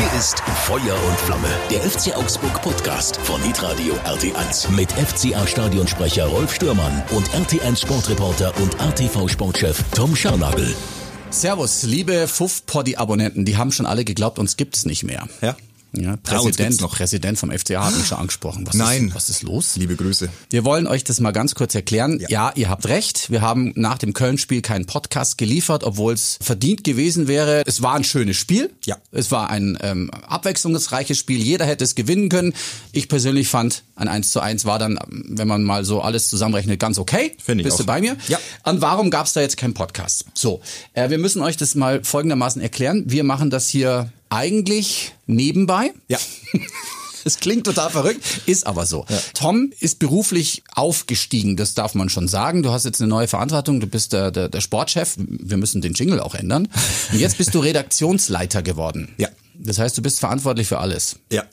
Hier ist Feuer und Flamme, der FC Augsburg Podcast von Hitradio RT1 mit FCA Stadionsprecher Rolf Stürmann und RT1 Sportreporter und RTV Sportchef Tom Scharnagel. Servus, liebe Fuff-Poddy-Abonnenten, die haben schon alle geglaubt, uns gibt es nicht mehr. Ja. Ja, Präsident, noch. Präsident vom FCA hat mich schon angesprochen. Was Nein. Ist, was ist los? Liebe Grüße. Wir wollen euch das mal ganz kurz erklären. Ja, ja ihr habt recht. Wir haben nach dem Köln-Spiel keinen Podcast geliefert, obwohl es verdient gewesen wäre. Es war ein schönes Spiel. Ja. Es war ein ähm, abwechslungsreiches Spiel. Jeder hätte es gewinnen können. Ich persönlich fand, ein 1 zu 1 war dann, wenn man mal so alles zusammenrechnet, ganz okay. Finde ich Bist auch. du bei mir? Ja. Und warum gab es da jetzt keinen Podcast? So, äh, wir müssen euch das mal folgendermaßen erklären. Wir machen das hier eigentlich nebenbei. Ja. Es klingt total verrückt, ist aber so. Tom ist beruflich aufgestiegen, das darf man schon sagen. Du hast jetzt eine neue Verantwortung, du bist der, der, der Sportchef. Wir müssen den Jingle auch ändern. Und jetzt bist du Redaktionsleiter geworden. Ja. Das heißt, du bist verantwortlich für alles. Ja.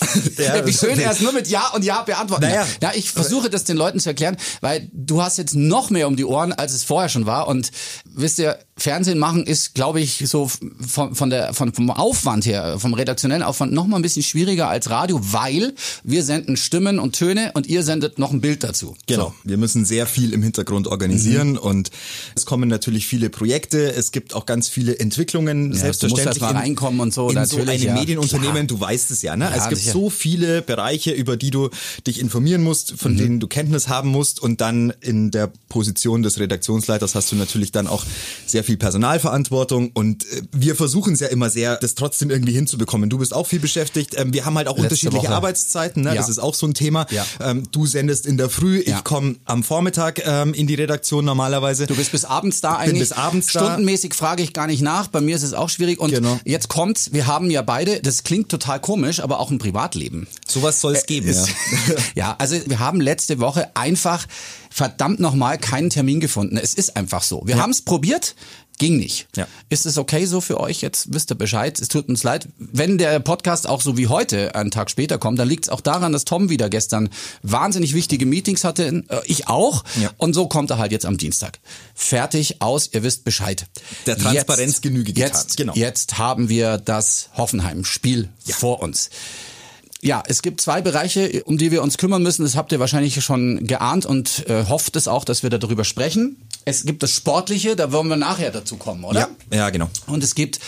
Wie schön er es nur mit Ja und Ja beantworten Naja. Ja, ich versuche das den Leuten zu erklären, weil du hast jetzt noch mehr um die Ohren, als es vorher schon war. Und wisst ihr, Fernsehen machen ist, glaube ich, so von, von der, von, vom Aufwand her, vom redaktionellen Aufwand noch mal ein bisschen schwieriger als Radio, weil wir senden Stimmen und Töne und ihr sendet noch ein Bild dazu. Genau. Wir müssen sehr viel im Hintergrund Mhm. organisieren und es kommen natürlich viele Projekte. Es gibt auch ganz viele Entwicklungen. du selbstverständlich musst erst mal in- reinkommen und so, In natürlich, so einem ja. Medienunternehmen, du weißt es ja. Ne? Ja, es gibt so viele Bereiche, über die du dich informieren musst, Mhm. von denen du Kenntnis haben musst und dann in der Position des Redaktionsleiters hast du natürlich dann auch sehr viel Personalverantwortung und äh, wir versuchen es ja immer sehr, das trotzdem irgendwie hinzubekommen. Du bist auch viel beschäftigt. Ähm, Wir haben halt auch Letzte unterschiedliche Woche. Arbeitszeiten. Ne? Ja. Das ist auch so ein Thema. Ja. Ähm, Du sendest in der Früh, ich komme am Vormittag ähm, in die Redaktion normalerweise. Du bist bis abends da eigentlich. bis abends da. Stundenmäßig frage ich gar nicht nach. Bei mir ist es auch schwierig. Und Genau. jetzt kommt's. Wir haben ja beide, das klingt total komisch, aber auch ein Privatleben. Sowas soll es geben. Ja. ja, also wir haben letzte Woche einfach verdammt nochmal keinen Termin gefunden. Es ist einfach so. Wir haben es probiert. Ging nicht. Ja. Ist es okay so für euch? Jetzt wisst ihr Bescheid. Es tut uns leid. Wenn der Podcast auch so wie heute einen Tag später kommt, dann liegt es auch daran, dass Tom wieder gestern wahnsinnig wichtige Meetings hatte. Äh, Ich auch. Ja. Und so kommt er halt jetzt am Dienstag. Fertig, aus, ihr wisst Bescheid. Der Transparenz jetzt, Genüge getan. Jetzt, Genau. jetzt haben wir das Hoffenheim-Spiel vor uns. Ja, es gibt zwei Bereiche, um die wir uns kümmern müssen. Das habt ihr wahrscheinlich schon geahnt und äh, hofft es auch, dass wir darüber sprechen. Es gibt das Sportliche, da wollen wir nachher dazu kommen, oder? ja, ja, genau. Und es gibt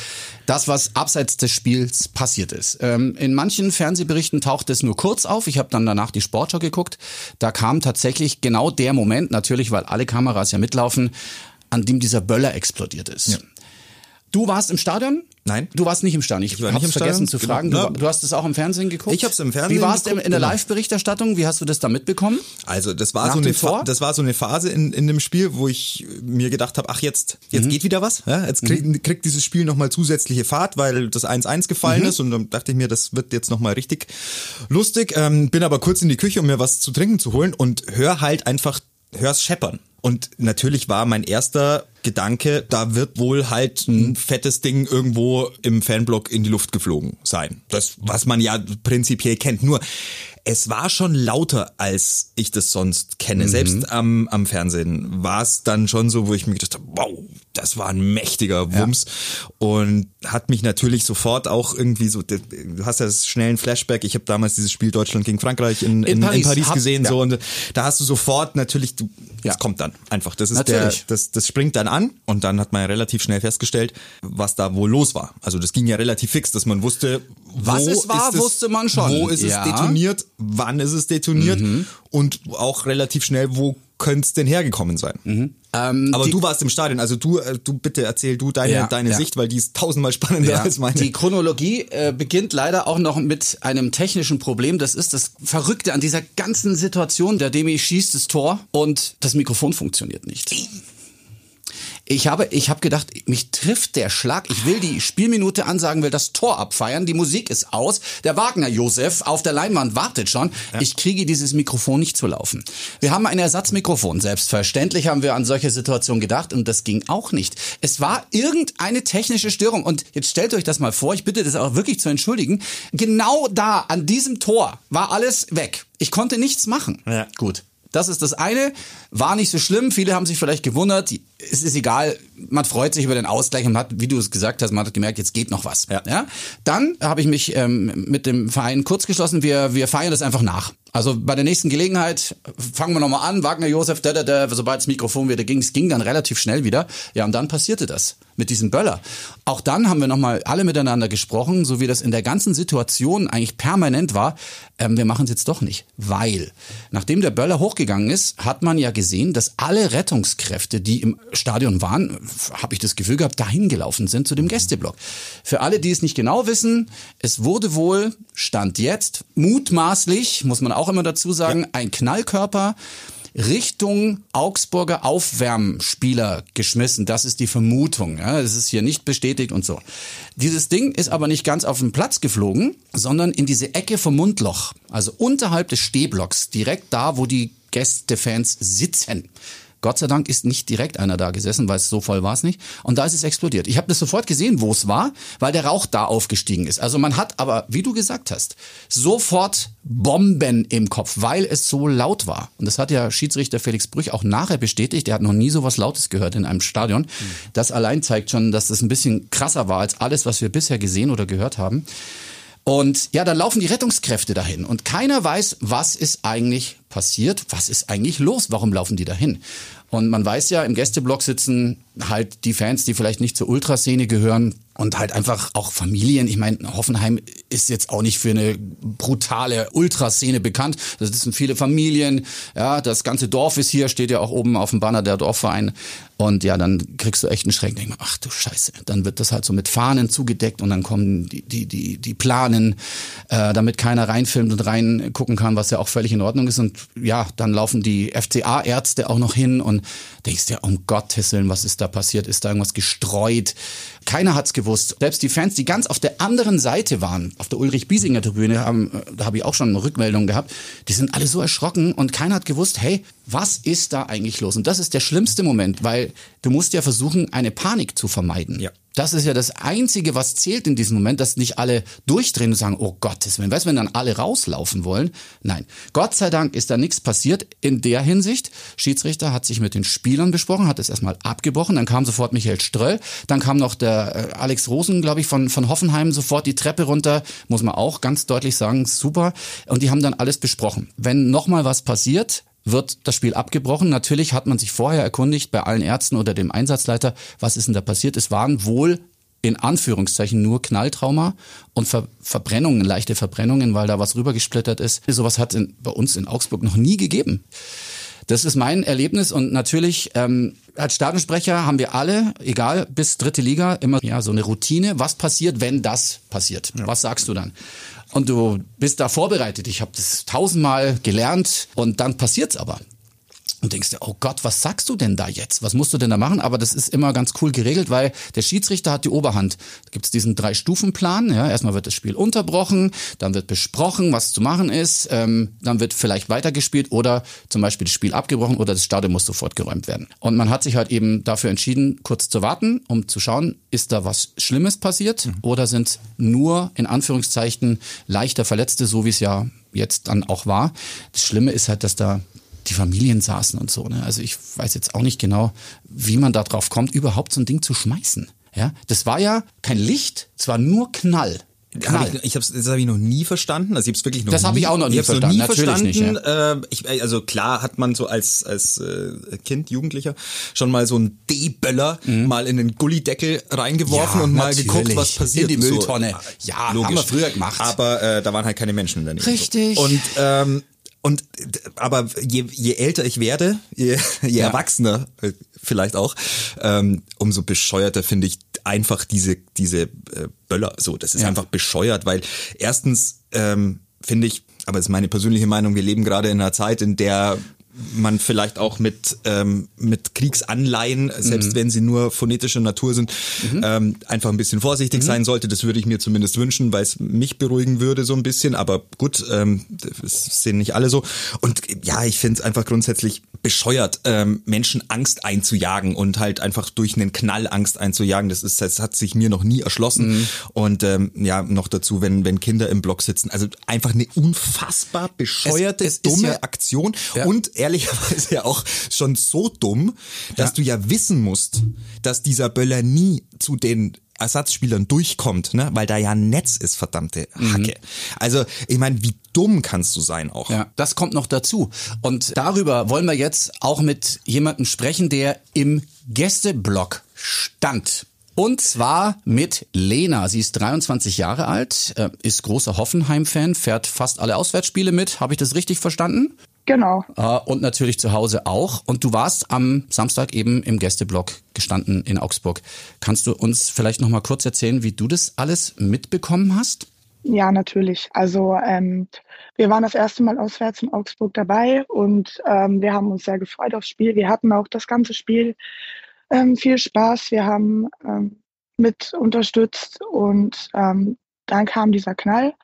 das, was abseits des Spiels passiert ist. Ähm, in manchen Fernsehberichten taucht es nur kurz auf. Ich habe dann danach die Sportschau geguckt. Da kam tatsächlich genau der Moment, natürlich, weil alle Kameras ja mitlaufen, an dem dieser Böller explodiert ist. Ja. Du warst im Stadion? Nein. Du warst nicht im Stadion. Ich, Ich im vergessen Stadion. zu fragen. Genau. Du, du hast es auch im Fernsehen geguckt? Ich hab's im Fernsehen Wie warst du geguckt, in der genau. Live-Berichterstattung? Wie hast du das da mitbekommen? Also das war Nach so eine Fa- das war so eine Phase in, in dem Spiel, wo ich mir gedacht habe, ach jetzt Mhm. jetzt geht wieder was, ja? jetzt kriegt, kriegt dieses Spiel nochmal zusätzliche Fahrt, weil das 1-1 gefallen Mhm. ist und dann dachte ich mir, das wird jetzt nochmal richtig lustig. Ähm, bin aber kurz in die Küche, um mir was zu trinken zu holen und hör halt einfach, hör's scheppern. Und natürlich war mein erster Gedanke, da wird wohl halt Mhm. ein fettes Ding irgendwo im Fanblock in die Luft geflogen sein. Das, was man ja prinzipiell kennt. Nur, es war schon lauter, als ich das sonst kenne. Selbst am, am Fernsehen war es dann schon so, wo ich mir gedacht habe, wow, das war ein mächtiger Wumms. Und hat mich natürlich sofort auch irgendwie so, du hast ja das schnellen Flashback. Ich habe damals dieses Spiel Deutschland gegen Frankreich in, in, in Paris, Paris. Hab- gesehen. ja. so Und da hast du sofort natürlich, du, Ja. das kommt dann einfach. Das ist Natürlich. der, das, das springt dann an und dann hat man ja relativ schnell festgestellt, was da wohl los war. Also das ging ja relativ fix, dass man wusste, Was wo es war, ist es, wusste man schon. Wo ist Ja. Mhm. es detoniert, wann ist es detoniert und auch relativ schnell, wo könnte es denn hergekommen sein. Ähm, Aber du warst im Stadion, also du, äh, du bitte erzähl du deine, Ja, deine ja. Sicht, weil die ist tausendmal spannender Ja, als meine. die Chronologie äh, beginnt leider auch noch mit einem technischen Problem. Das ist das Verrückte an dieser ganzen Situation. Der Demi schießt das Tor und das Mikrofon funktioniert nicht. Ich habe, ich habe gedacht, mich trifft der Schlag. Ich will die Spielminute ansagen, will das Tor abfeiern. Die Musik ist aus. Der Wagner Josef auf der Leinwand wartet schon. Ich kriege dieses Mikrofon nicht zu laufen. Wir haben ein Ersatzmikrofon. Selbstverständlich haben wir an solche Situationen gedacht und das ging auch nicht. Es war irgendeine technische Störung und jetzt stellt euch das mal vor. Ich bitte das auch wirklich zu entschuldigen. Genau da an diesem Tor war alles weg. Ich konnte nichts machen. Ja. Gut. Das ist das eine. War nicht so schlimm. Viele haben sich vielleicht gewundert. Es ist egal, man freut sich über den Ausgleich und hat, wie du es gesagt hast, man hat gemerkt, jetzt geht noch was. Ja. Ja? Dann habe ich mich ähm, mit dem Verein kurz geschlossen, wir, wir feiern das einfach nach. Also bei der nächsten Gelegenheit fangen wir nochmal an, Wagner Josef, da, da, da, sobald das Mikrofon wieder ging, es ging dann relativ schnell wieder. Ja, und dann passierte das mit diesem Böller. Auch dann haben wir nochmal alle miteinander gesprochen, so wie das in der ganzen Situation eigentlich permanent war. Ähm, wir machen es jetzt doch nicht, weil nachdem der Böller hochgegangen ist, hat man ja gesehen, dass alle Rettungskräfte, die im Stadion waren, habe ich das Gefühl gehabt, dahin gelaufen sind zu dem Gästeblock. Für alle, die es nicht genau wissen, es wurde wohl, stand jetzt, mutmaßlich, muss man auch immer dazu sagen, ein Knallkörper Richtung Augsburger Aufwärmspieler geschmissen. Das ist die Vermutung. Ja, das ist hier nicht bestätigt und so. Dieses Ding ist aber nicht ganz auf den Platz geflogen, sondern in diese Ecke vom Mundloch. Also unterhalb des Stehblocks, direkt da, wo die Gästefans sitzen. Gott sei Dank ist nicht direkt einer da gesessen, weil es so voll war es nicht. Und da ist es explodiert. Ich habe das sofort gesehen, wo es war, weil der Rauch da aufgestiegen ist. Also man hat aber, wie du gesagt hast, sofort Bomben im Kopf, weil es so laut war. Und das hat ja Schiedsrichter Felix Brüch auch nachher bestätigt. Er hat noch nie so was Lautes gehört in einem Stadion. Das allein zeigt schon, dass das ein bisschen krasser war als alles, was wir bisher gesehen oder gehört haben. Und ja, dann laufen die Rettungskräfte dahin und keiner weiß, was ist eigentlich passiert, was ist eigentlich los, warum laufen die dahin? Und man weiß ja, im Gästeblock sitzen halt die Fans, die vielleicht nicht zur Ultraszene gehören und halt einfach auch Familien. Ich meine, Hoffenheim ist jetzt auch nicht für eine brutale Ultraszene bekannt. Das sind viele Familien. Ja, das ganze Dorf ist hier, steht ja auch oben auf dem Banner der Dorfverein. Und ja, dann kriegst du echt einen Schreck. Denk mal, ach du Scheiße. Dann wird das halt so mit Fahnen zugedeckt und dann kommen die, die, die, die Planen, äh, damit keiner reinfilmt und reingucken kann, was ja auch völlig in Ordnung ist. Und ja, dann laufen die FCA-Ärzte auch noch hin und denkst dir, um Gottes Willen, was ist da passiert? Ist da irgendwas gestreut? Keiner hat's gewusst. Selbst die Fans, die ganz auf der anderen Seite waren, auf der Ulrich-Biesinger-Tribüne, äh, da habe ich auch schon eine Rückmeldung gehabt, die sind alle so erschrocken und keiner hat gewusst, hey, was ist da eigentlich los? Und das ist der schlimmste Moment, weil du musst ja versuchen, eine Panik zu vermeiden. Ja. Das ist ja das Einzige, was zählt in diesem Moment, dass nicht alle durchdrehen und sagen, oh Gottes Willen, weißt du, wenn dann alle rauslaufen wollen? Nein. Gott sei Dank ist da nichts passiert in der Hinsicht. Schiedsrichter hat sich mit den Spielern besprochen, hat es erstmal abgebrochen, dann kam sofort Michael Ströll, dann kam noch der äh, Alex Rosen, glaube ich, von, von Hoffenheim sofort die Treppe runter, muss man auch ganz deutlich sagen, super. Und die haben dann alles besprochen. Wenn nochmal was passiert, wird das Spiel abgebrochen. Natürlich hat man sich vorher erkundigt bei allen Ärzten oder dem Einsatzleiter, was ist denn da passiert. Es waren wohl in Anführungszeichen nur Knalltrauma und Ver Verbrennungen, leichte Verbrennungen, weil da was rübergesplittert ist. Sowas hat in, bei uns in Augsburg noch nie gegeben. Das ist mein Erlebnis und natürlich ähm, als Stadionsprecher haben wir alle, egal bis dritte Liga, immer ja so eine Routine. Was passiert, wenn das passiert? Was sagst du dann? Und du bist da vorbereitet. Ich habe das tausendmal gelernt und dann passiert's aber. Und denkst dir, oh Gott, was sagst du denn da jetzt? Was musst du denn da machen? Aber das ist immer ganz cool geregelt, weil der Schiedsrichter hat die Oberhand. Da gibt's diesen Drei-Stufen-Plan. Ja, erstmal wird das Spiel unterbrochen, dann wird besprochen, was zu machen ist, ähm, dann wird vielleicht weitergespielt oder zum Beispiel das Spiel abgebrochen oder das Stadion muss sofort geräumt werden. Und man hat sich halt eben dafür entschieden, kurz zu warten, um zu schauen, ist da was Schlimmes passiert mhm. oder sind nur in Anführungszeichen leichter Verletzte, so wie es ja jetzt dann auch war. Das Schlimme ist halt, dass da die Familien saßen und so. Ne? Also ich weiß jetzt auch nicht genau, wie man da drauf kommt, überhaupt so ein Ding zu schmeißen. Ja, das war ja kein Licht, es war nur Knall. Hab ich ich hab's, das habe ich noch nie verstanden. Also ich hab's wirklich noch das habe ich auch noch nie ich verstanden. Noch nie Natürlich verstanden. Nicht, ja. äh, ich, also klar hat man so als als äh, Kind, Jugendlicher schon mal so einen D-Böller mhm. mal in den Gullideckel reingeworfen Ja, und mal natürlich. geguckt, was passiert. In die So, Mülltonne. Ja, haben wir früher gemacht. Aber äh, da waren halt keine Menschen daneben. Richtig. Und ähm, und aber je, je älter ich werde, je, je Ja. erwachsener äh, vielleicht auch, ähm, umso bescheuerter finde ich einfach diese diese äh, Böller. So, das ist Ja. einfach bescheuert, weil erstens ähm, finde ich, aber das ist meine persönliche Meinung, wir leben gerade in einer Zeit, in der man vielleicht auch mit ähm, mit Kriegsanleihen, selbst wenn sie nur phonetischer Natur sind, ähm, einfach ein bisschen vorsichtig sein sollte. Das würde ich mir zumindest wünschen, weil es mich beruhigen würde so ein bisschen. Aber gut, ähm, das sehen nicht alle so. Und ja, ich finde es einfach grundsätzlich bescheuert, ähm, Menschen Angst einzujagen und halt einfach durch einen Knall Angst einzujagen. Das ist, das hat sich mir noch nie erschlossen. Und ähm, ja, noch dazu, wenn wenn Kinder im Block sitzen, also einfach eine unfassbar bescheuerte, Es- es dumme ja- Aktion. Ja. Und ehrlicherweise ja auch schon so dumm, dass Ja. du ja wissen musst, dass dieser Böller nie zu den Ersatzspielern durchkommt, ne? weil da ja ein Netz ist, verdammte Hacke. Also, ich meine, wie dumm kannst du sein auch? Ja, das kommt noch dazu. Und darüber wollen wir jetzt auch mit jemandem sprechen, der im Gästeblock stand. Und zwar mit Lena. Sie ist 23 Jahre alt, äh, ist großer Hoffenheim-Fan, fährt fast alle Auswärtsspiele mit. Habe ich das richtig verstanden? Genau. Äh, und natürlich zu Hause auch. Und du warst am Samstag eben im Gästeblock gestanden in Augsburg. Kannst du uns vielleicht noch mal kurz erzählen, wie du das alles mitbekommen hast? Ja, natürlich. Also ähm, wir waren das erste Mal auswärts in Augsburg dabei und ähm, wir haben uns sehr gefreut aufs Spiel. Wir hatten auch das ganze Spiel ähm, viel Spaß. Wir haben ähm, mit unterstützt und ähm, dann kam dieser Knall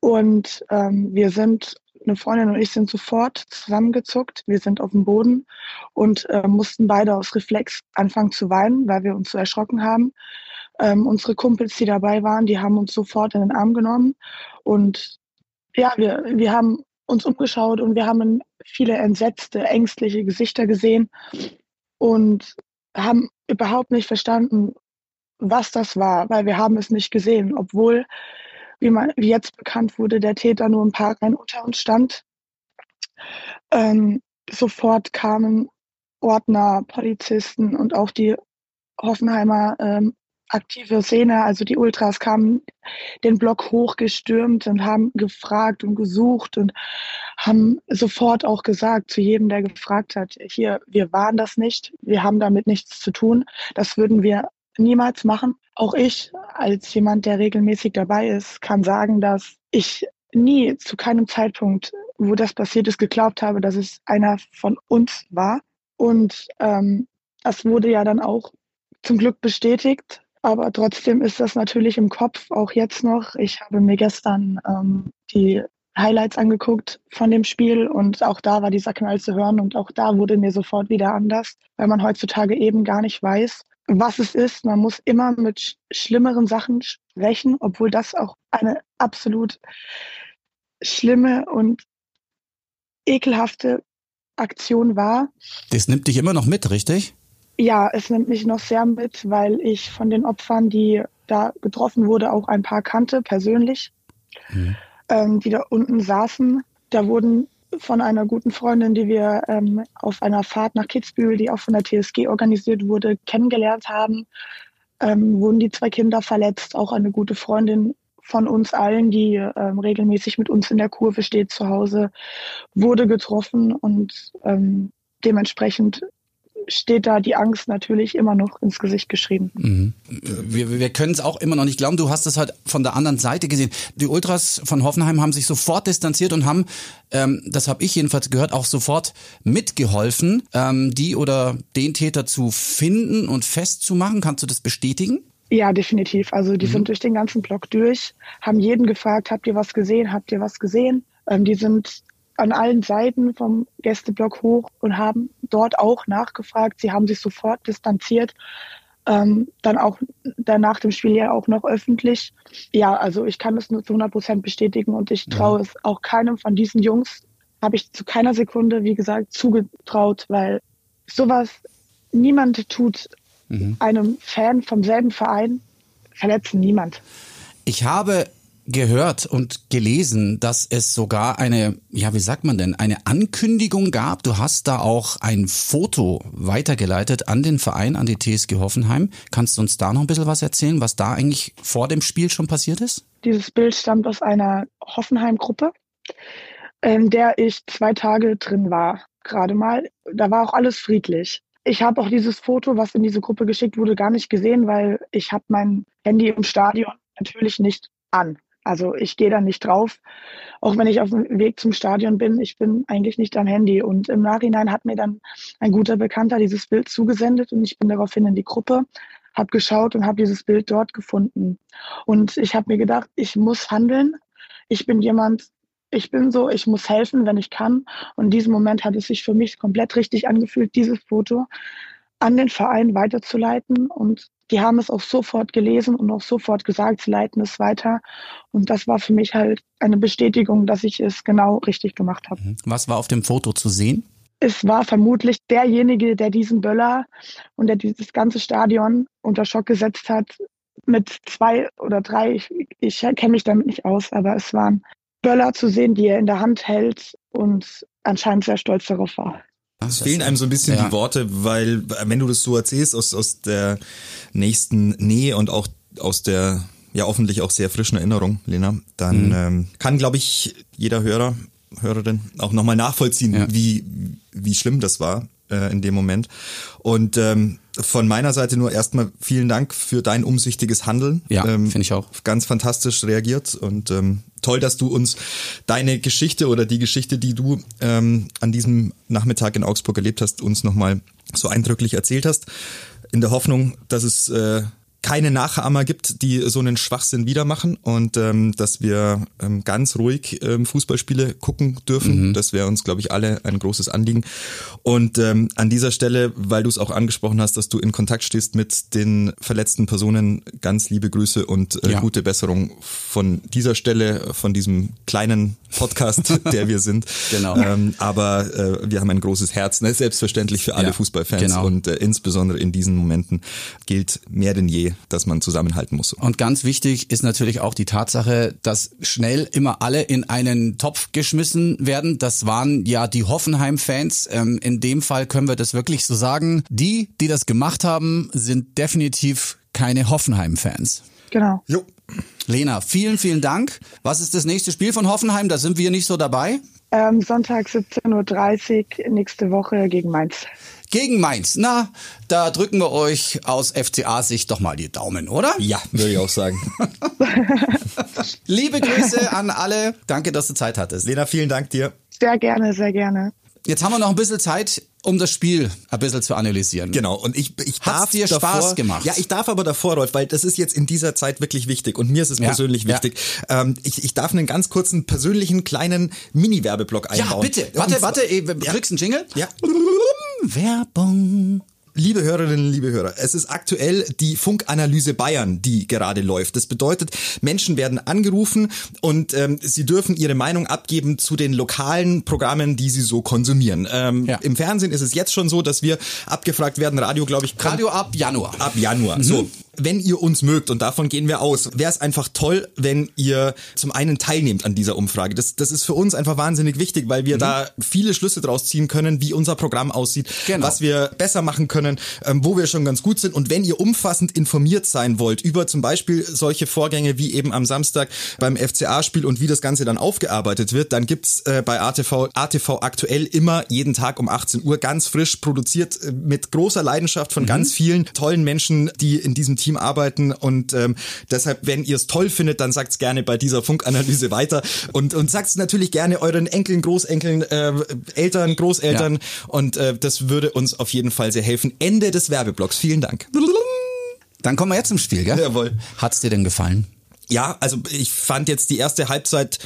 und ähm, wir sind, eine Freundin und ich sind sofort zusammengezuckt. Wir sind auf dem Boden und äh, mussten beide aus Reflex anfangen zu weinen, weil wir uns so erschrocken haben. Ähm, unsere Kumpels, die dabei waren, die haben uns sofort in den Arm genommen. Und ja, wir, wir haben uns umgeschaut und wir haben viele entsetzte, ängstliche Gesichter gesehen und haben überhaupt nicht verstanden, was das war, weil wir haben es nicht gesehen, obwohl, wie, man, wie jetzt bekannt wurde, der Täter nur ein paar Reihen unter uns stand. Ähm, sofort kamen Ordner, Polizisten und auch die Hoffenheimer ähm, aktive Szene, also die Ultras kamen den Block hochgestürmt und haben gefragt und gesucht und haben sofort auch gesagt zu jedem, der gefragt hat, hier, wir waren das nicht, wir haben damit nichts zu tun, das würden wir niemals machen. Auch ich, als jemand, der regelmäßig dabei ist, kann sagen, dass ich nie zu keinem Zeitpunkt, wo das passiert ist, geglaubt habe, dass es einer von uns war. Und ähm, das wurde ja dann auch zum Glück bestätigt. Aber trotzdem ist das natürlich im Kopf, auch jetzt noch. Ich habe mir gestern ähm, die Highlights angeguckt von dem Spiel und auch da war dieser Knall zu hören und auch da wurde mir sofort wieder anders, weil man heutzutage eben gar nicht weiß, was es ist. Man muss immer mit sch schlimmeren Sachen sprechen, obwohl das auch eine absolut schlimme und ekelhafte Aktion war. Das nimmt dich immer noch mit, richtig? Ja, es nimmt mich noch sehr mit, weil ich von den Opfern, die da getroffen wurde, auch ein paar kannte, persönlich, mhm. ähm, die da unten saßen. Da wurden von einer guten Freundin, die wir ähm, auf einer Fahrt nach Kitzbühel, die auch von der TSG organisiert wurde, kennengelernt haben, ähm, wurden die zwei Kinder verletzt. Auch eine gute Freundin von uns allen, die ähm, regelmäßig mit uns in der Kurve steht zu Hause, wurde getroffen und ähm, dementsprechend steht da die Angst natürlich immer noch ins Gesicht geschrieben. Mhm. Wir, wir können es auch immer noch nicht glauben. Du hast es halt von der anderen Seite gesehen. Die Ultras von Hoffenheim haben sich sofort distanziert und haben, ähm, das habe ich jedenfalls gehört, auch sofort mitgeholfen, ähm, die oder den Täter zu finden und festzumachen. Kannst du das bestätigen? Ja, definitiv. Also die mhm. sind durch den ganzen Block durch, haben jeden gefragt, habt ihr was gesehen, habt ihr was gesehen? Ähm, die sind an allen Seiten vom Gästeblock hoch und haben dort auch nachgefragt. Sie haben sich sofort distanziert. Ähm, dann auch danach dem Spiel ja auch noch öffentlich. Ja, also ich kann das nur zu 100 Prozent bestätigen und ich traue ja. es auch keinem von diesen Jungs, habe ich zu keiner Sekunde, wie gesagt, zugetraut, weil sowas niemand tut mhm. einem Fan vom selben Verein verletzen niemand. Ich habe gehört und gelesen, dass es sogar eine, ja, wie sagt man denn, eine Ankündigung gab. Du hast da auch ein Foto weitergeleitet an den Verein, an die TSG Hoffenheim. Kannst du uns da noch ein bisschen was erzählen, was da eigentlich vor dem Spiel schon passiert ist? Dieses Bild stammt aus einer Hoffenheim-Gruppe, in der ich zwei Tage drin war, gerade mal. Da war auch alles friedlich. Ich habe auch dieses Foto, was in diese Gruppe geschickt wurde, gar nicht gesehen, weil ich habe mein Handy im Stadion natürlich nicht an. Also ich gehe da nicht drauf, auch wenn ich auf dem Weg zum Stadion bin. Ich bin eigentlich nicht am Handy. Und im Nachhinein hat mir dann ein guter Bekannter dieses Bild zugesendet und ich bin daraufhin in die Gruppe, habe geschaut und habe dieses Bild dort gefunden. Und ich habe mir gedacht, ich muss handeln. Ich bin jemand, ich bin so, ich muss helfen, wenn ich kann. Und in diesem Moment hat es sich für mich komplett richtig angefühlt, dieses Foto an den Verein weiterzuleiten. Und die haben es auch sofort gelesen und auch sofort gesagt, sie leiten es weiter. Und das war für mich halt eine Bestätigung, dass ich es genau richtig gemacht habe. Was war auf dem Foto zu sehen? es war vermutlich derjenige, der diesen Böller und der dieses ganze Stadion unter Schock gesetzt hat, mit zwei oder drei, ich, ich kenne mich damit nicht aus, aber es waren Böller zu sehen, die er in der Hand hält und anscheinend sehr stolz darauf war. Es fehlen einem so ein bisschen ja. die Worte, weil wenn du das so erzählst aus, aus der nächsten Nähe und auch aus der ja hoffentlich auch sehr frischen Erinnerung, Lena, dann mhm. ähm, kann, glaube ich, jeder Hörer, Hörerin auch nochmal nachvollziehen, ja. wie, wie schlimm das war äh, in dem Moment. Und ähm, von meiner Seite nur erstmal vielen Dank für dein umsichtiges Handeln. Ja, ähm, finde ich auch. Ganz fantastisch reagiert und ähm, toll, dass du uns deine Geschichte oder die Geschichte, die du ähm, an diesem Nachmittag in Augsburg erlebt hast, uns nochmal so eindrücklich erzählt hast. In der Hoffnung, dass es äh, keine Nachahmer gibt, die so einen Schwachsinn wieder machen und ähm, dass wir ähm, ganz ruhig ähm, Fußballspiele gucken dürfen. Mhm. Das wäre uns, glaube ich, alle ein großes Anliegen. Und ähm, an dieser Stelle, weil du es auch angesprochen hast, dass du in Kontakt stehst mit den verletzten Personen, ganz liebe Grüße und äh, ja. gute Besserung von dieser Stelle, von diesem kleinen Podcast, der wir sind. genau. Ähm, aber äh, wir haben ein großes Herz, ne? selbstverständlich für alle ja, Fußballfans genau. und äh, insbesondere in diesen Momenten gilt mehr denn je, dass man zusammenhalten muss. Und ganz wichtig ist natürlich auch die Tatsache, dass schnell immer alle in einen Topf geschmissen werden. Das waren ja die Hoffenheim-Fans. Ähm, in dem Fall können wir das wirklich so sagen. Die, die das gemacht haben, sind definitiv keine Hoffenheim-Fans. Genau. Jo. Lena, vielen, vielen Dank. Was ist das nächste Spiel von Hoffenheim? Da sind wir nicht so dabei. Ähm, Sonntag 17.30 Uhr nächste Woche gegen Mainz gegen Mainz. Na, da drücken wir euch aus FCA-Sicht doch mal die Daumen, oder? Ja, würde ich auch sagen. Liebe Grüße an alle. Danke, dass du Zeit hattest. Lena, vielen Dank dir. Sehr gerne, sehr gerne. Jetzt haben wir noch ein bisschen Zeit, um das Spiel ein bisschen zu analysieren. Genau, und ich, ich Hat's darf dir davor, Spaß gemacht? Ja, ich darf aber davor, Rolf, weil das ist jetzt in dieser Zeit wirklich wichtig und mir ist es ja, persönlich wichtig. Ja. Ähm, ich, ich darf einen ganz kurzen, persönlichen, kleinen Mini-Werbeblock einbauen. Ja, bitte. Warte, warte, ey, kriegst einen Jingle? Ja. Werbung. Liebe Hörerinnen, liebe Hörer, es ist aktuell die Funkanalyse Bayern, die gerade läuft. Das bedeutet, Menschen werden angerufen und ähm, sie dürfen ihre Meinung abgeben zu den lokalen Programmen, die sie so konsumieren. Ähm, ja. Im Fernsehen ist es jetzt schon so, dass wir abgefragt werden. Radio, glaube ich, Radio ab Januar. Ab Januar. Mhm. So, wenn ihr uns mögt, und davon gehen wir aus, wäre es einfach toll, wenn ihr zum einen teilnehmt an dieser Umfrage. Das, das ist für uns einfach wahnsinnig wichtig, weil wir mhm. da viele Schlüsse draus ziehen können, wie unser Programm aussieht, genau. was wir besser machen können, ähm, wo wir schon ganz gut sind. Und wenn ihr umfassend informiert sein wollt über zum Beispiel solche Vorgänge wie eben am Samstag beim FCA-Spiel und wie das Ganze dann aufgearbeitet wird, dann gibt's äh, bei ATV, ATV aktuell immer jeden Tag um 18 Uhr ganz frisch produziert äh, mit großer Leidenschaft von mhm. ganz vielen tollen Menschen, die in diesem Team Team arbeiten und ähm, deshalb, wenn ihr es toll findet, dann sagt's gerne bei dieser Funkanalyse weiter und, und sagt's natürlich gerne euren Enkeln, Großenkeln, äh, Eltern, Großeltern ja. und äh, das würde uns auf jeden Fall sehr helfen. Ende des Werbeblocks. Vielen Dank. Dann kommen wir jetzt zum Spiel, gell? Jawohl. Hat's dir denn gefallen? Ja, also ich fand jetzt die erste Halbzeit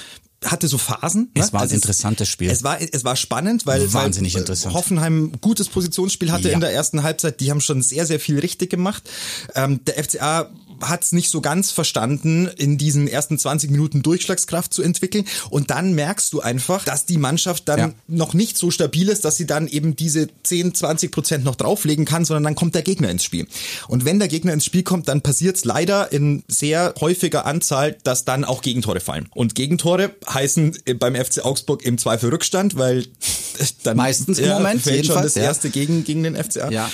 hatte so Phasen. Es ne? war also ein interessantes Spiel. Es war, es war spannend, weil, Wahnsinnig weil interessant. Hoffenheim gutes Positionsspiel hatte ja. in der ersten Halbzeit. Die haben schon sehr, sehr viel richtig gemacht. Ähm, der FCA hat es nicht so ganz verstanden, in diesen ersten 20 Minuten Durchschlagskraft zu entwickeln. Und dann merkst du einfach, dass die Mannschaft dann ja. noch nicht so stabil ist, dass sie dann eben diese 10, 20 Prozent noch drauflegen kann, sondern dann kommt der Gegner ins Spiel. Und wenn der Gegner ins Spiel kommt, dann passiert es leider in sehr häufiger Anzahl, dass dann auch Gegentore fallen. Und Gegentore heißen beim FC Augsburg im Zweifel Rückstand, weil dann meistens im Moment fällt schon das erste ja. gegen, gegen den FCA. Ja.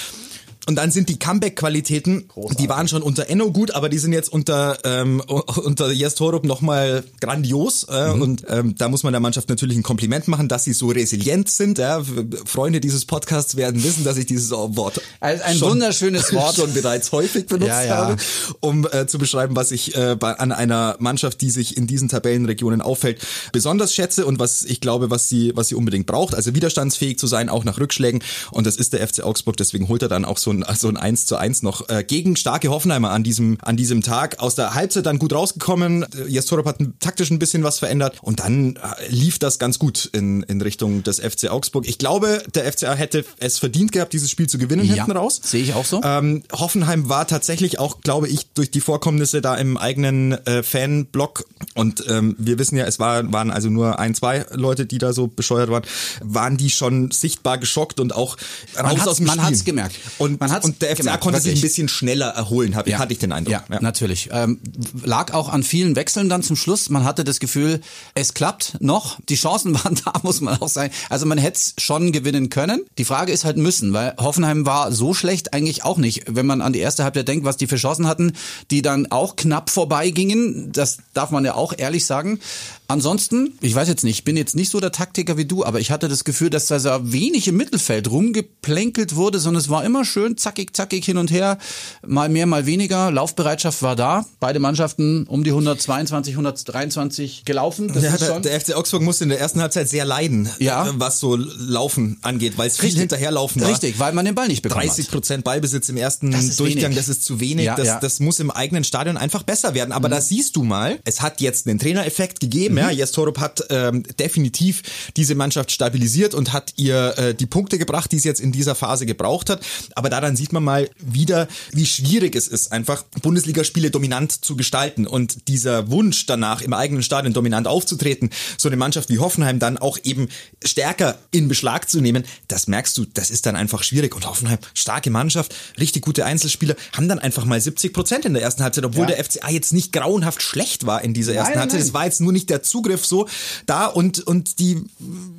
Und dann sind die Comeback-Qualitäten, die waren schon unter Enno gut, aber die sind jetzt unter ähm, unter Jes Torup nochmal grandios. Äh, mhm. Und ähm, da muss man der Mannschaft natürlich ein Kompliment machen, dass sie so resilient sind. Ja. Freunde dieses Podcasts werden wissen, dass ich dieses Wort ein, ein schon, wunderschönes Wort schon bereits häufig benutzt ja, ja. habe, um äh, zu beschreiben, was ich äh, bei, an einer Mannschaft, die sich in diesen Tabellenregionen auffällt, besonders schätze und was ich glaube, was sie was sie unbedingt braucht. Also widerstandsfähig zu sein, auch nach Rückschlägen. Und das ist der FC Augsburg. Deswegen holt er dann auch so ein, so ein 1 zu 1 noch äh, gegen starke Hoffenheimer an diesem, an diesem Tag. Aus der Halbzeit dann gut rausgekommen. Jestorop hat taktisch ein bisschen was verändert und dann äh, lief das ganz gut in, in Richtung des FC Augsburg. Ich glaube, der FCA hätte es verdient gehabt, dieses Spiel zu gewinnen Ja, hinten raus. sehe ich auch so. Ähm, Hoffenheim war tatsächlich auch, glaube ich, durch die Vorkommnisse da im eigenen äh, Fanblock und ähm, wir wissen ja, es war, waren also nur ein, zwei Leute, die da so bescheuert waren, waren die schon sichtbar geschockt und auch raus aus dem man Spiel. hat's gemerkt. Und, Man hat's und der FCA gemerkt, konnte sich ein bisschen schneller erholen, hab, hatte ich den Eindruck. Ja, natürlich. Ähm, lag auch an vielen Wechseln dann zum Schluss. Man hatte das Gefühl, es klappt noch. Die Chancen waren da, muss man auch sagen. Also man hätte es schon gewinnen können. Die Frage ist halt müssen, weil Hoffenheim war so schlecht eigentlich auch nicht. Wenn man an die erste Halbzeit denkt, was die für Chancen hatten, die dann auch knapp vorbeigingen. Das darf man ja auch ehrlich sagen. Ansonsten, ich weiß jetzt nicht, ich bin jetzt nicht so der Taktiker wie du, aber ich hatte das Gefühl, dass da so wenig im Mittelfeld rumgeplänkelt wurde, sondern es war immer schön zackig, zackig hin und her, mal mehr, mal weniger. Laufbereitschaft war da. Beide Mannschaften um die 122, 123 gelaufen. Das Ja, ist der, schon. der FC Augsburg musste in der ersten Halbzeit sehr leiden, Ja. äh, was so Laufen angeht, weil es viel hinterherlaufen war. Richtig, weil man den Ball nicht bekommen 30 hat. Prozent Ballbesitz im ersten Das Durchgang, wenig. das ist zu wenig. Ja, das, ja. Mhm. das muss im eigenen Stadion einfach besser werden. Aber da siehst du mal, es hat jetzt einen Trainereffekt gegeben. Mhm. Ja, Jes Torup hat ähm, definitiv diese Mannschaft stabilisiert und hat ihr äh, die Punkte gebracht, die es jetzt in dieser Phase gebraucht hat. Aber daran sieht man mal wieder, wie schwierig es ist, einfach Bundesligaspiele dominant zu gestalten. Und dieser Wunsch danach, im eigenen Stadion dominant aufzutreten, so eine Mannschaft wie Hoffenheim dann auch eben stärker in Beschlag zu nehmen, das merkst du, das ist dann einfach schwierig. Und Hoffenheim, starke Mannschaft, richtig gute Einzelspieler, haben dann einfach mal 70 Prozent in der ersten Halbzeit, obwohl Ja. der FCA jetzt nicht grauenhaft schlecht war in dieser ersten Nein, Halbzeit. Es war jetzt nur nicht der Zugriff so da und, und die,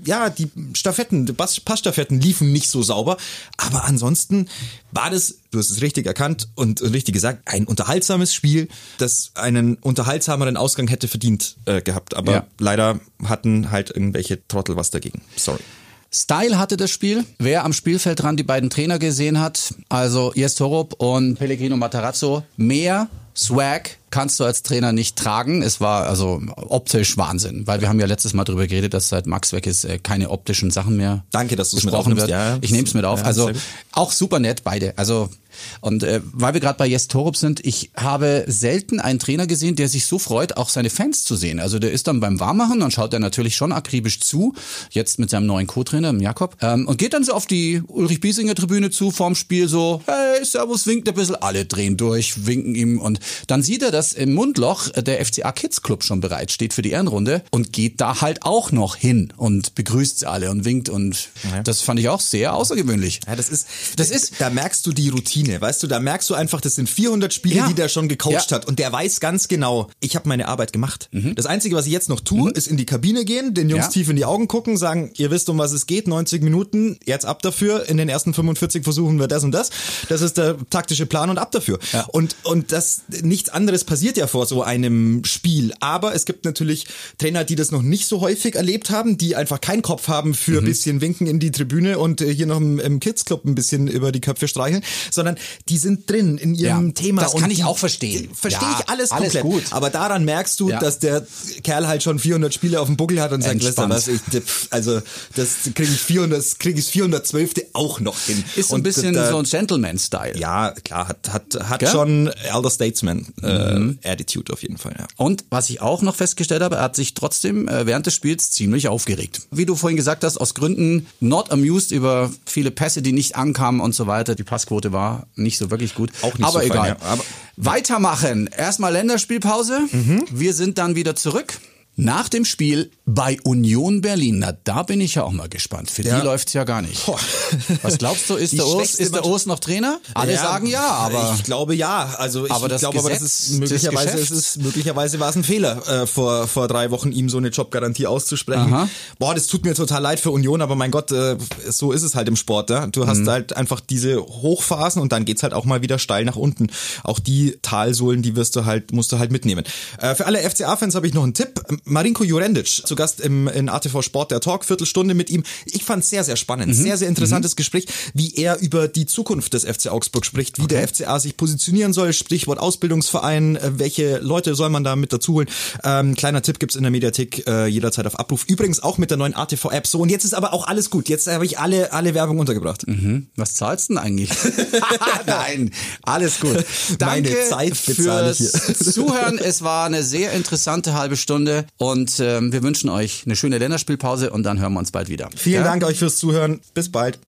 ja, die Staffetten, die Pass- Passstaffetten liefen nicht so sauber. Aber ansonsten war das, du hast es richtig erkannt und richtig gesagt, ein unterhaltsames Spiel, das einen unterhaltsameren Ausgang hätte verdient äh, gehabt. Aber Ja. leider hatten halt irgendwelche Trottel was dagegen. Sorry. Style hatte das Spiel. Wer am Spielfeldrand die beiden Trainer gesehen hat, also Jes Torup und Pellegrino Matarazzo, mehr Swag kannst du als Trainer nicht tragen. Es war also optisch Wahnsinn, weil wir haben ja letztes Mal darüber geredet, dass seit Max weg ist äh, keine optischen Sachen mehr Danke, dass du es mit aufnimmst. Ja, ich nehme es mit auf. Ja, also auch super nett beide. Also und äh, weil wir gerade bei Jes Torup sind, ich habe selten einen Trainer gesehen, der sich so freut, auch seine Fans zu sehen. Also der ist dann beim Warmmachen, dann schaut er natürlich schon akribisch zu, jetzt mit seinem neuen Co-Trainer, dem Jakob, ähm, und geht dann so auf die Ulrich Biesinger Tribüne zu vorm Spiel so, hey, Servus, winkt ein bisschen, alle drehen durch, winken ihm und dann sieht er, dass im Mundloch der FCA Kids Club schon bereit steht für die Ehrenrunde und geht da halt auch noch hin und begrüßt sie alle und winkt und das fand ich auch sehr außergewöhnlich. Ja, das ist, Das ist- da merkst du die Routine, weißt du, da merkst du einfach, das sind 400 Spiele, Ja. die der schon gecoacht Ja. Mhm. hat und der weiß ganz genau, ich habe meine Arbeit gemacht. Das Einzige, was ich jetzt noch tue, ist in die Kabine gehen, den Jungs Ja. tief in die Augen gucken, sagen, ihr wisst, um was es geht, 90 Minuten, jetzt ab dafür, in den ersten 45 versuchen wir das und das. Das ist der taktische Plan und ab dafür. Und, und das, nichts anderes passiert ja vor so einem Spiel. Aber es gibt natürlich Trainer, die das noch nicht so häufig erlebt haben, die einfach keinen Kopf haben für Mhm. ein bisschen Winken in die Tribüne und äh, hier noch im, im Kids Club ein bisschen über die Köpfe streicheln, sondern die sind drin in ihrem Ja, Thema. das kann und ich auch verstehen. Verstehe Ja, ich alles alles komplett. gut. Aber daran merkst du, Ja. dass der Kerl halt schon 400 Spiele auf dem Buckel hat und sagt, weißt du was, ich, also das kriege ich 400, kriege ich 412. auch noch hin. Ist so ein Und bisschen da- so ein Gentleman-Style. ja, klar, hat, hat, hat Gell? Mhm. schon Elder Statesman äh, Attitude auf jeden Fall, ja. Und was ich auch noch festgestellt habe, er hat sich trotzdem äh, während des Spiels ziemlich aufgeregt. Wie du vorhin gesagt hast, aus Gründen not amused über viele Pässe, die nicht ankamen und so weiter. Die Passquote war nicht so wirklich gut. Auch nicht Aber so fein, egal. ja. Aber- Weitermachen. Erstmal Länderspielpause. Mhm. Wir sind dann wieder zurück. Nach dem Spiel bei Union Berlin, na da bin ich ja auch mal gespannt. Für Ja. die läuft's ja gar nicht. Boah. Was glaubst du, ist Die der Urs, ist der Urs noch Trainer? Alle sagen ja, aber ich glaube ja. Also ich Aber das glaube, aber das Gesetz ist möglicherweise Geschäfts? es ist möglicherweise war es ein Fehler äh, vor vor drei Wochen ihm so eine Jobgarantie auszusprechen. Aha. Boah, das tut mir total leid für Union, aber mein Gott, äh, so ist es halt im Sport. Ja? Du Mhm. hast halt einfach diese Hochphasen und dann geht's halt auch mal wieder steil nach unten. Auch die Talsohlen, die wirst du halt musst du halt mitnehmen. Äh, für alle FCA-Fans habe ich noch einen Tipp. Marinko Jurendic zu Gast im in ATV Sport der Talk, Viertelstunde mit ihm. Ich fand es sehr, sehr spannend, mhm. sehr, sehr interessantes mhm. Gespräch, wie er über die Zukunft des FC Augsburg spricht, wie okay. der FCA sich positionieren soll, Stichwort Ausbildungsverein, äh, welche Leute soll man da mit dazu holen. Ähm, kleiner Tipp gibt's in der Mediathek äh, jederzeit auf Abruf. Übrigens auch mit der neuen ATV-App. So, und jetzt ist aber auch alles gut. Jetzt habe ich alle, alle Werbung untergebracht. Mhm. Was zahlst du denn eigentlich? Nein, alles gut. Danke Meine Zeit fürs Zuhören. Es war eine sehr interessante halbe Stunde und ähm, wir wünschen euch eine schöne Länderspielpause und dann hören wir uns bald wieder. Vielen ja? Dank euch fürs Zuhören. Bis bald.